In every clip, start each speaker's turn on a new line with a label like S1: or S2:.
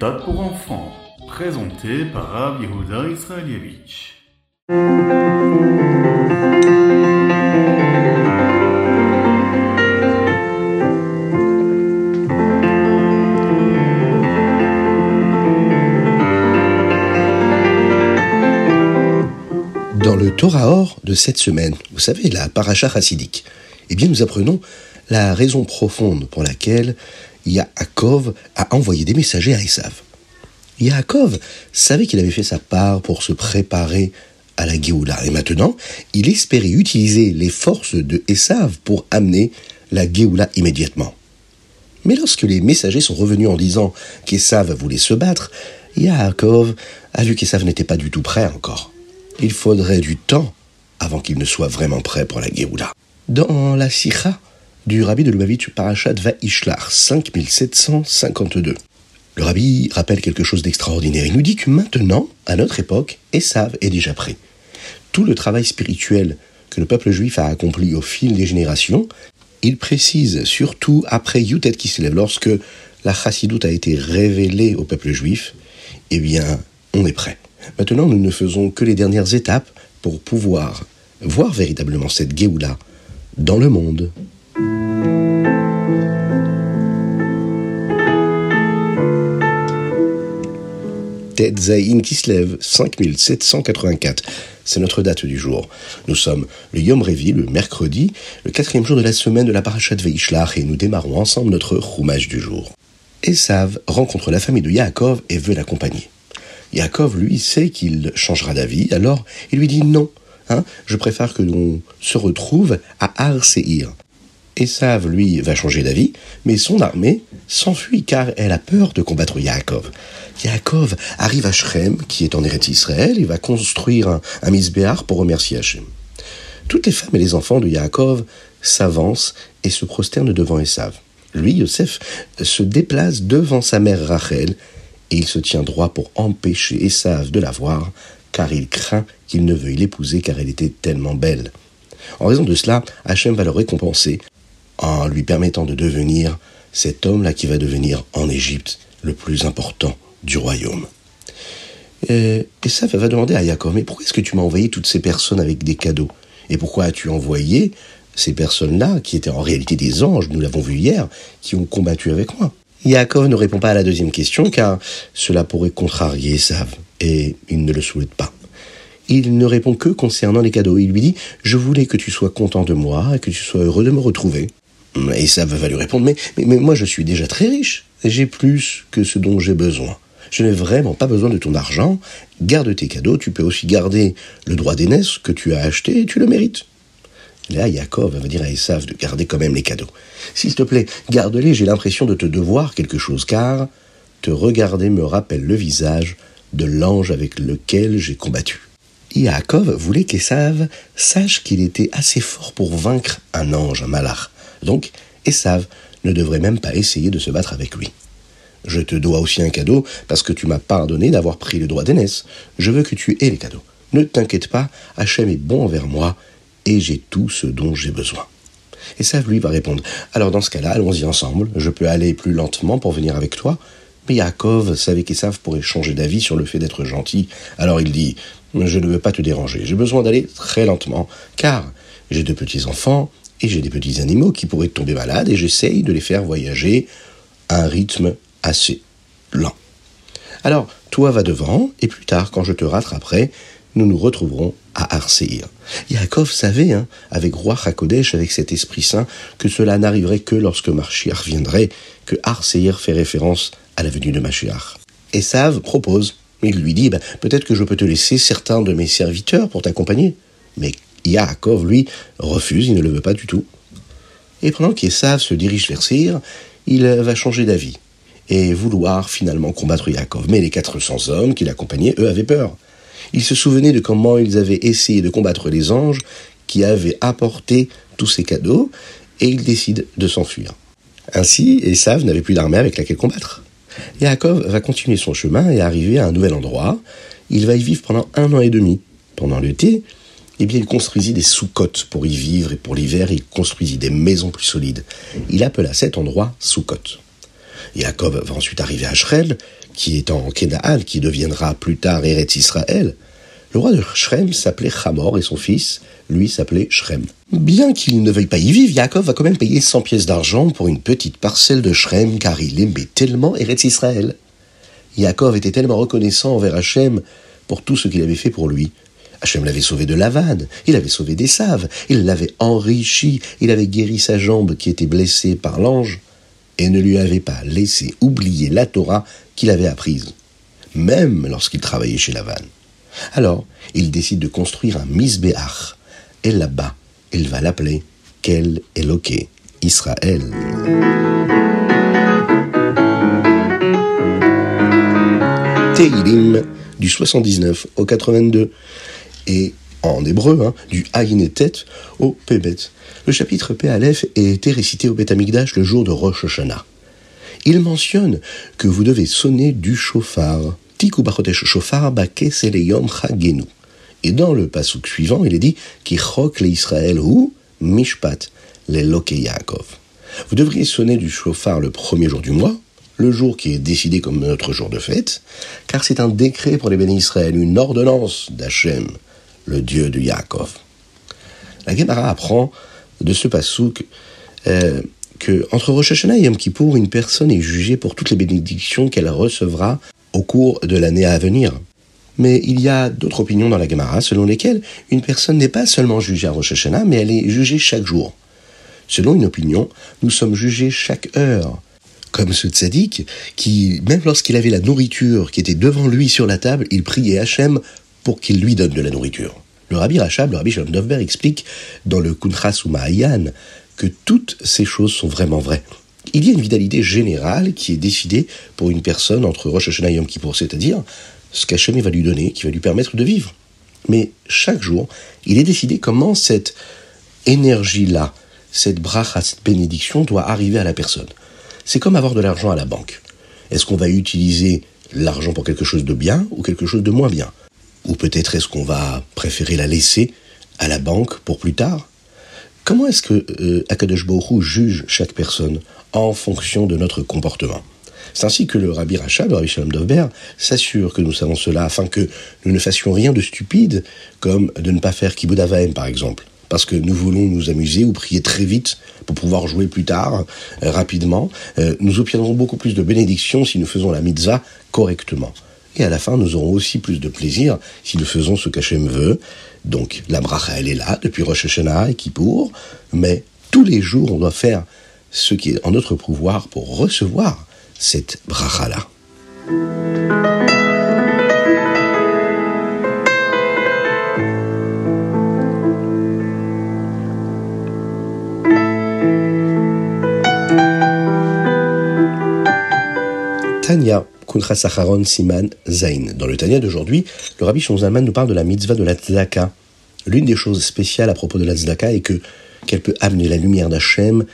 S1: méthode pour enfants, présenté par Rav Yehuda Israelievich.
S2: Dans le Torah Or de cette semaine, vous savez, la paracha chassidique, eh bien nous apprenons la raison profonde pour laquelle Yaakov a envoyé des messagers à Esav. Yaakov savait qu'il avait fait sa part pour se préparer à la Géoula, et maintenant, il espérait utiliser les forces de Esav pour amener la Géoula immédiatement. Mais lorsque les messagers sont revenus en disant qu'Esav voulait se battre, Yaakov a vu qu'Esav n'était pas du tout prêt encore. Il faudrait du temps avant qu'il ne soit vraiment prêt pour la Géoula. Dans la Sikha du rabbi de Lubavitch Parashat Vaishlar 5752, le rabbi rappelle quelque chose d'extraordinaire. Il nous dit que maintenant, à notre époque, Esav est déjà prêt. Tout le travail spirituel que le peuple juif a accompli au fil des générations, il précise surtout après Yutet qui se lève, lorsque la chassidoute a été révélée au peuple juif, eh bien, on est prêt. Maintenant, nous ne faisons que les dernières étapes pour pouvoir voir véritablement cette Géoula dans le monde. Ted Zayin Kislev, 5784. C'est notre date du jour. Nous sommes le Yom Revi, le mercredi, le quatrième jour de la semaine de la Parashat Veishlach, et nous démarrons ensemble notre roumage du jour. Esav rencontre la famille de Yaakov et veut l'accompagner. Yaakov, lui, sait qu'il changera d'avis, alors il lui dit non, hein, je préfère que l'on se retrouve à Ar Seir. Esav, lui, va changer d'avis, mais son armée s'enfuit car elle a peur de combattre Yaakov. Yaakov arrive à Shrem, qui est en Eretz Israël, il va construire un, un misbéar pour remercier Hachem. Toutes les femmes et les enfants de Yaakov s'avancent et se prosternent devant Esav. Lui, Yosef, se déplace devant sa mère Rachel et il se tient droit pour empêcher Esav de la voir, car il craint qu'il ne veuille l'épouser car elle était tellement belle. En raison de cela, Hachem va le récompenser en lui permettant de devenir cet homme-là qui va devenir en Égypte le plus important du royaume. Et Esav va demander à Yaakov, mais pourquoi est-ce que tu m'as envoyé toutes ces personnes avec des cadeaux? Et pourquoi as-tu envoyé ces personnes-là, qui étaient en réalité des anges, nous l'avons vu hier, qui ont combattu avec moi? Yaakov ne répond pas à la deuxième question car cela pourrait contrarier Esav et il ne le souhaite pas. Il ne répond que concernant les cadeaux. Il lui dit Je voulais que tu sois content de moi et que tu sois heureux de me retrouver. Esav va lui répondre mais, moi je suis déjà très riche. J'ai plus que ce dont j'ai besoin. Je n'ai vraiment pas besoin de ton argent. Garde tes cadeaux. Tu peux aussi garder le droit d'aînesse que tu as acheté et tu le mérites. Là, Yaakov va dire à Esav de garder quand même les cadeaux. S'il te plaît, garde-les, j'ai l'impression de te devoir quelque chose, car te regarder me rappelle le visage de l'ange avec lequel j'ai combattu. Yaakov voulait qu'Esav sache qu'il était assez fort pour vaincre un ange, un. Donc, Esav ne devrait même pas essayer de se battre avec lui. Je te dois aussi un cadeau parce que tu m'as pardonné d'avoir pris le droit d'aînesse. Je veux que tu aies les cadeaux. Ne t'inquiète pas, Hachem est bon envers moi et j'ai tout ce dont j'ai besoin. Ça, lui va répondre, alors dans ce cas-là, allons-y ensemble, je peux aller plus lentement pour venir avec toi. Mais Yaakov savait qu'Esav pourrait changer d'avis sur le fait d'être gentil, alors il dit, je ne veux pas te déranger, j'ai besoin d'aller très lentement, car j'ai de petits-enfants et j'ai des petits animaux qui pourraient tomber malades et j'essaye de les faire voyager à un rythme assez lent. Alors, toi va devant, et plus tard, quand je te rattraperai, nous nous retrouverons à Arséir. Yaakov savait, hein, avec roi Hakodesh, avec cet Esprit Saint, que cela n'arriverait que lorsque Marchiach viendrait, que Arséir fait référence à la venue de Mashiach. Esav propose, il lui dit, ben, peut-être que je peux te laisser certains de mes serviteurs pour t'accompagner. Mais Yaakov, lui, refuse, il ne le veut pas du tout. Et pendant qu'Esav se dirige vers Seir, il va changer d'avis et vouloir finalement combattre Yaakov. Mais les 400 hommes qui l'accompagnaient, eux, avaient peur. Ils se souvenaient de comment ils avaient essayé de combattre les anges qui avaient apporté tous ces cadeaux, et ils décident de s'enfuir. Ainsi, Esav n'avait plus d'armée avec laquelle combattre. Yaakov va continuer son chemin et arriver à un nouvel endroit. Il va y vivre pendant un an et demi. Pendant l'été, eh bien, il construisit des sous-côtes pour y vivre et pour l'hiver, il construisit des maisons plus solides. Il appela cet endroit sous-côte. Yaakov va ensuite arriver à Shrem, qui est en Kenaal, qui deviendra plus tard Eretz Israël. Le roi de Shrem s'appelait Hamor et son fils, lui, s'appelait Shrem. Bien qu'il ne veuille pas y vivre, Yaakov va quand même payer 100 pièces d'argent pour une petite parcelle de Shrem, car il aimait tellement Eretz Israël. Yaakov était tellement reconnaissant envers Hachem pour tout ce qu'il avait fait pour lui. Hachem l'avait sauvé de Lavan, il avait sauvé des saves, il l'avait enrichi, il avait guéri sa jambe qui était blessée par l'ange, et ne lui avait pas laissé oublier la Torah qu'il avait apprise, même lorsqu'il travaillait chez Lavan. Alors, il décide de construire un misbéach, et là-bas, il va l'appeler Kel Eloke, Israël. Teilim du 79 au 82 et en hébreu, hein, du Aïnetet au Pebet. Le chapitre P Aleph a été récité au Beth Amikdash le jour de Rosh Hashanah. Il mentionne que vous devez sonner du chauffard. Tiku bachotesh seleyom chagenu. Et dans le pasuk suivant, il est dit Ki chok le Israël ou mishpat le loke Yaakov. Vous devriez sonner du chauffard le premier jour du mois, le jour qui est décidé comme notre jour de fête, car c'est un décret pour les bénis Israël, une ordonnance d'Hachem, le Dieu de Yaakov. La Gemara apprend de ce pasouk euh, que entre Rosh Hashanah et Yom Kippour, une personne est jugée pour toutes les bénédictions qu'elle recevra au cours de l'année à venir. Mais il y a d'autres opinions dans la Gemara selon lesquelles une personne n'est pas seulement jugée à Rosh Hashanah, mais elle est jugée chaque jour. Selon une opinion, nous sommes jugés chaque heure comme ce tzaddik, qui, même lorsqu'il avait la nourriture qui était devant lui sur la table, il priait Hachem pour qu'il lui donne de la nourriture. Le rabbi Rachab, le rabbi Shalom Dovber, explique dans le Kuntras ou Mahayan que toutes ces choses sont vraiment vraies. Il y a une vitalité générale qui est décidée pour une personne entre Rosh Hashanah et Yom c'est-à-dire ce qu'Hachem va lui donner, qui va lui permettre de vivre. Mais chaque jour, il est décidé comment cette énergie-là, cette bracha, cette bénédiction doit arriver à la personne. C'est comme avoir de l'argent à la banque. Est-ce qu'on va utiliser l'argent pour quelque chose de bien ou quelque chose de moins bien? Ou peut-être est-ce qu'on va préférer la laisser à la banque pour plus tard? Comment est-ce que euh, Akadosh juge chaque personne en fonction de notre comportement? C'est ainsi que le Rabbi Rachab, le Rabbi Shalom Dovber, s'assure que nous savons cela afin que nous ne fassions rien de stupide, comme de ne pas faire Kibbutz par exemple parce que nous voulons nous amuser ou prier très vite pour pouvoir jouer plus tard, euh, rapidement. Euh, nous obtiendrons beaucoup plus de bénédictions si nous faisons la mitzvah correctement. Et à la fin, nous aurons aussi plus de plaisir si nous faisons ce qu'Hachem veut. Donc, la bracha, elle est là, depuis Rosh Hashanah et Kippour, mais tous les jours, on doit faire ce qui est en notre pouvoir pour recevoir cette bracha-là. Tanya, Kuntra Sacharon Siman Zain. Dans le Tanya d'aujourd'hui, le Rabbi Shonzalman nous parle de la mitzvah de la tzedaka. L'une des choses spéciales à propos de la tzedaka est que qu'elle peut amener la lumière d'Hachem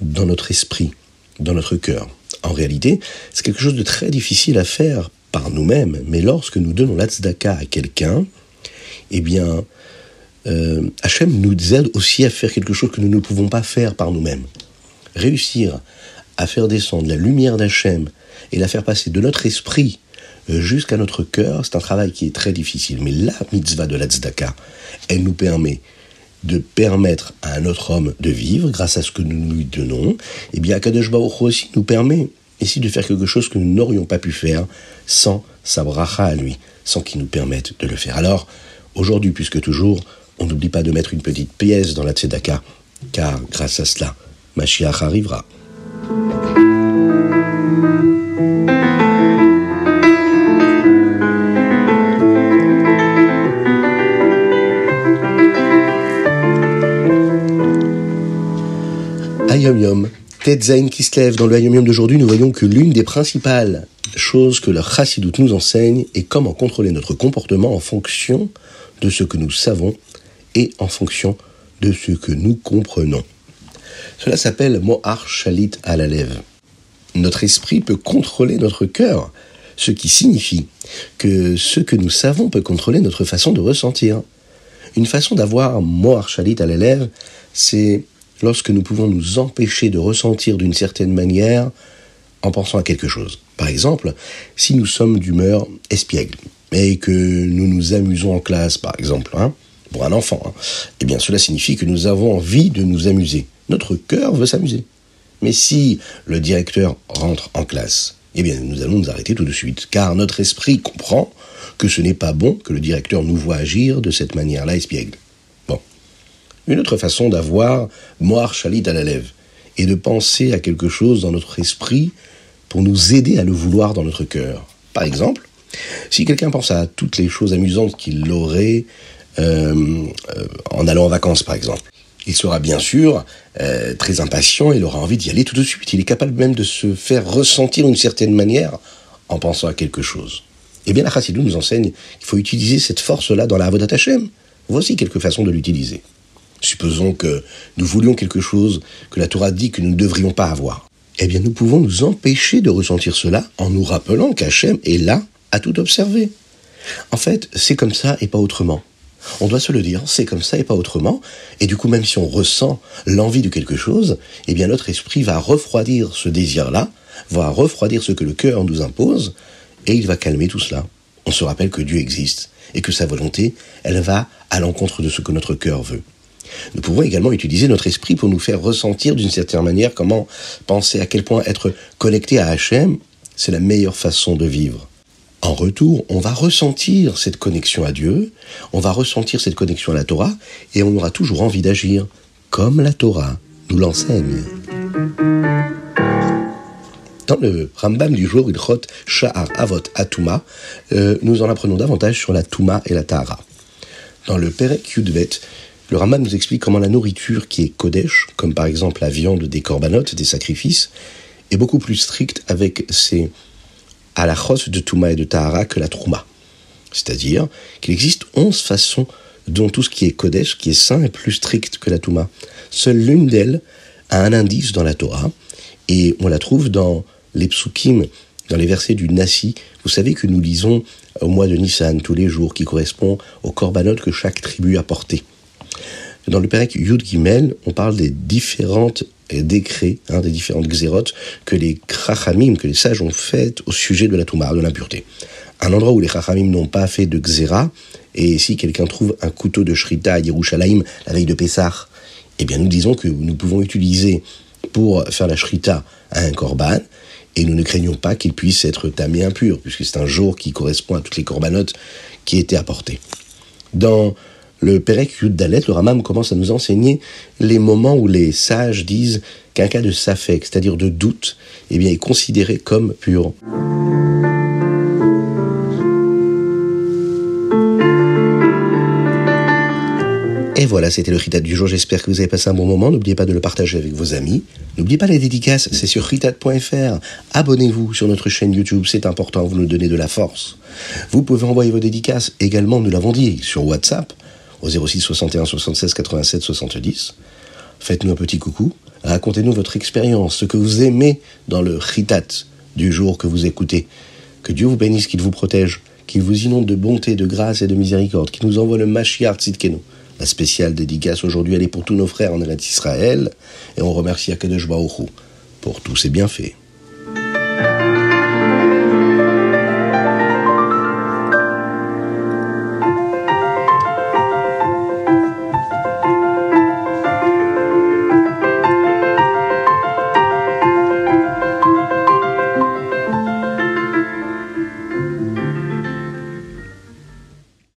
S2: dans notre esprit, dans notre cœur. En réalité, c'est quelque chose de très difficile à faire par nous-mêmes, mais lorsque nous donnons la tzedaka à quelqu'un, eh bien, euh, Hachem nous aide aussi à faire quelque chose que nous ne pouvons pas faire par nous-mêmes. Réussir à faire descendre la lumière d'Hachem et la faire passer de notre esprit euh, jusqu'à notre cœur, c'est un travail qui est très difficile. Mais la mitzvah de la tzedaka, elle nous permet de permettre à un autre homme de vivre grâce à ce que nous lui donnons. Et eh bien, Akadosh Baruch aussi nous permet ici de faire quelque chose que nous n'aurions pas pu faire sans sa bracha à lui, sans qu'il nous permette de le faire. Alors, aujourd'hui, puisque toujours, on n'oublie pas de mettre une petite pièce dans la tzedaka, car grâce à cela, Mashiach arrivera. Ayom Yom, Tetzain Kislev, dans le Ayom Yom d'aujourd'hui, nous voyons que l'une des principales choses que la Chassidut nous enseigne est comment contrôler notre comportement en fonction de ce que nous savons et en fonction de ce que nous comprenons. Cela s'appelle Mohar Shalit à la lèvre. Notre esprit peut contrôler notre cœur, ce qui signifie que ce que nous savons peut contrôler notre façon de ressentir. Une façon d'avoir Mohar Shalit à la lèvre, c'est lorsque nous pouvons nous empêcher de ressentir d'une certaine manière en pensant à quelque chose. Par exemple, si nous sommes d'humeur espiègle, et que nous nous amusons en classe, par exemple, hein, pour un enfant, hein, eh bien cela signifie que nous avons envie de nous amuser. Notre cœur veut s'amuser. Mais si le directeur rentre en classe, eh bien nous allons nous arrêter tout de suite, car notre esprit comprend que ce n'est pas bon que le directeur nous voit agir de cette manière-là espiègle. Une autre façon d'avoir moire chalit à la lèvre et de penser à quelque chose dans notre esprit pour nous aider à le vouloir dans notre cœur. Par exemple, si quelqu'un pense à toutes les choses amusantes qu'il aurait euh, euh, en allant en vacances, par exemple, il sera bien sûr euh, très impatient et il aura envie d'y aller tout de suite. Il est capable même de se faire ressentir d'une certaine manière en pensant à quelque chose. Eh bien, la Chassidou nous enseigne qu'il faut utiliser cette force-là dans la Avodat Hashem. Voici quelques façons de l'utiliser. Supposons que nous voulions quelque chose que la Torah dit que nous ne devrions pas avoir. Eh bien, nous pouvons nous empêcher de ressentir cela en nous rappelant qu'Hachem est là à tout observer. En fait, c'est comme ça et pas autrement. On doit se le dire, c'est comme ça et pas autrement. Et du coup, même si on ressent l'envie de quelque chose, eh bien notre esprit va refroidir ce désir-là, va refroidir ce que le cœur nous impose, et il va calmer tout cela. On se rappelle que Dieu existe et que sa volonté, elle va à l'encontre de ce que notre cœur veut. Nous pouvons également utiliser notre esprit pour nous faire ressentir d'une certaine manière comment penser à quel point être connecté à Hachem, c'est la meilleure façon de vivre. En retour, on va ressentir cette connexion à Dieu, on va ressentir cette connexion à la Torah, et on aura toujours envie d'agir comme la Torah nous l'enseigne. Dans le Rambam du jour, il Ilchot Sha'ar Avot Atuma, euh, nous en apprenons davantage sur la Touma et la Tahara. Dans le Perek Yudvet, le Rambam nous explique comment la nourriture qui est Kodesh, comme par exemple la viande des corbanotes, des sacrifices, est beaucoup plus stricte avec ses à la chos de Touma et de Tahara que la Trouma. C'est-à-dire qu'il existe onze façons dont tout ce qui est Kodesh, qui est saint, est plus strict que la Touma. Seule l'une d'elles a un indice dans la Torah, et on la trouve dans les psukim, dans les versets du Nassi. Vous savez que nous lisons au mois de Nissan tous les jours, qui correspond aux korbanot que chaque tribu a porté. Dans le Perek Yud Gimel, on parle des différentes décrets, hein, des différentes xérotes que les krachamim, que les sages ont faites au sujet de la toumar, de l'impureté. Un endroit où les krachamim n'ont pas fait de xéra, et si quelqu'un trouve un couteau de shrita à Yerushalayim la veille de Pessah, eh bien nous disons que nous pouvons utiliser pour faire la shrita un korban, et nous ne craignons pas qu'il puisse être tamé impur, puisque c'est un jour qui correspond à toutes les corbanotes qui étaient apportées. Dans le Perek Yud Dalet, le Ramam commence à nous enseigner les moments où les sages disent qu'un cas de safek, c'est-à-dire de doute, eh bien, est considéré comme pur. Et voilà, c'était le Ritat du jour. J'espère que vous avez passé un bon moment. N'oubliez pas de le partager avec vos amis. N'oubliez pas les dédicaces, c'est sur ritat.fr. Abonnez-vous sur notre chaîne YouTube, c'est important, vous nous donnez de la force. Vous pouvez envoyer vos dédicaces également, nous l'avons dit, sur WhatsApp au 06 61 76 87 70. Faites-nous un petit coucou, racontez-nous votre expérience, ce que vous aimez dans le chitat du jour que vous écoutez. Que Dieu vous bénisse, qu'il vous protège, qu'il vous inonde de bonté, de grâce et de miséricorde, qu'il nous envoie le Mashiach. La spéciale dédicace aujourd'hui, elle est pour tous nos frères en Israël, et on remercie Akadosh Baruch pour tous ses bienfaits.